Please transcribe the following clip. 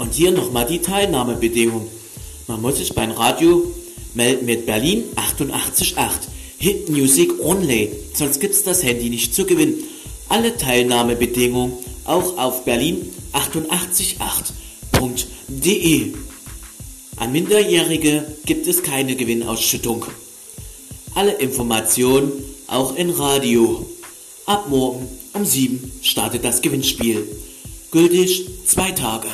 Und hier nochmal die Teilnahmebedingung. Man muss sich beim Radio melden mit Berlin 888 Hit Music Only, sonst gibt's das Handy nicht zu gewinnen. Alle Teilnahmebedingungen auch auf berlin888.de. An Minderjährige gibt es keine Gewinnausschüttung. Alle Informationen auch in Radio. Ab morgen um 7 startet das Gewinnspiel. Gültig zwei Tage.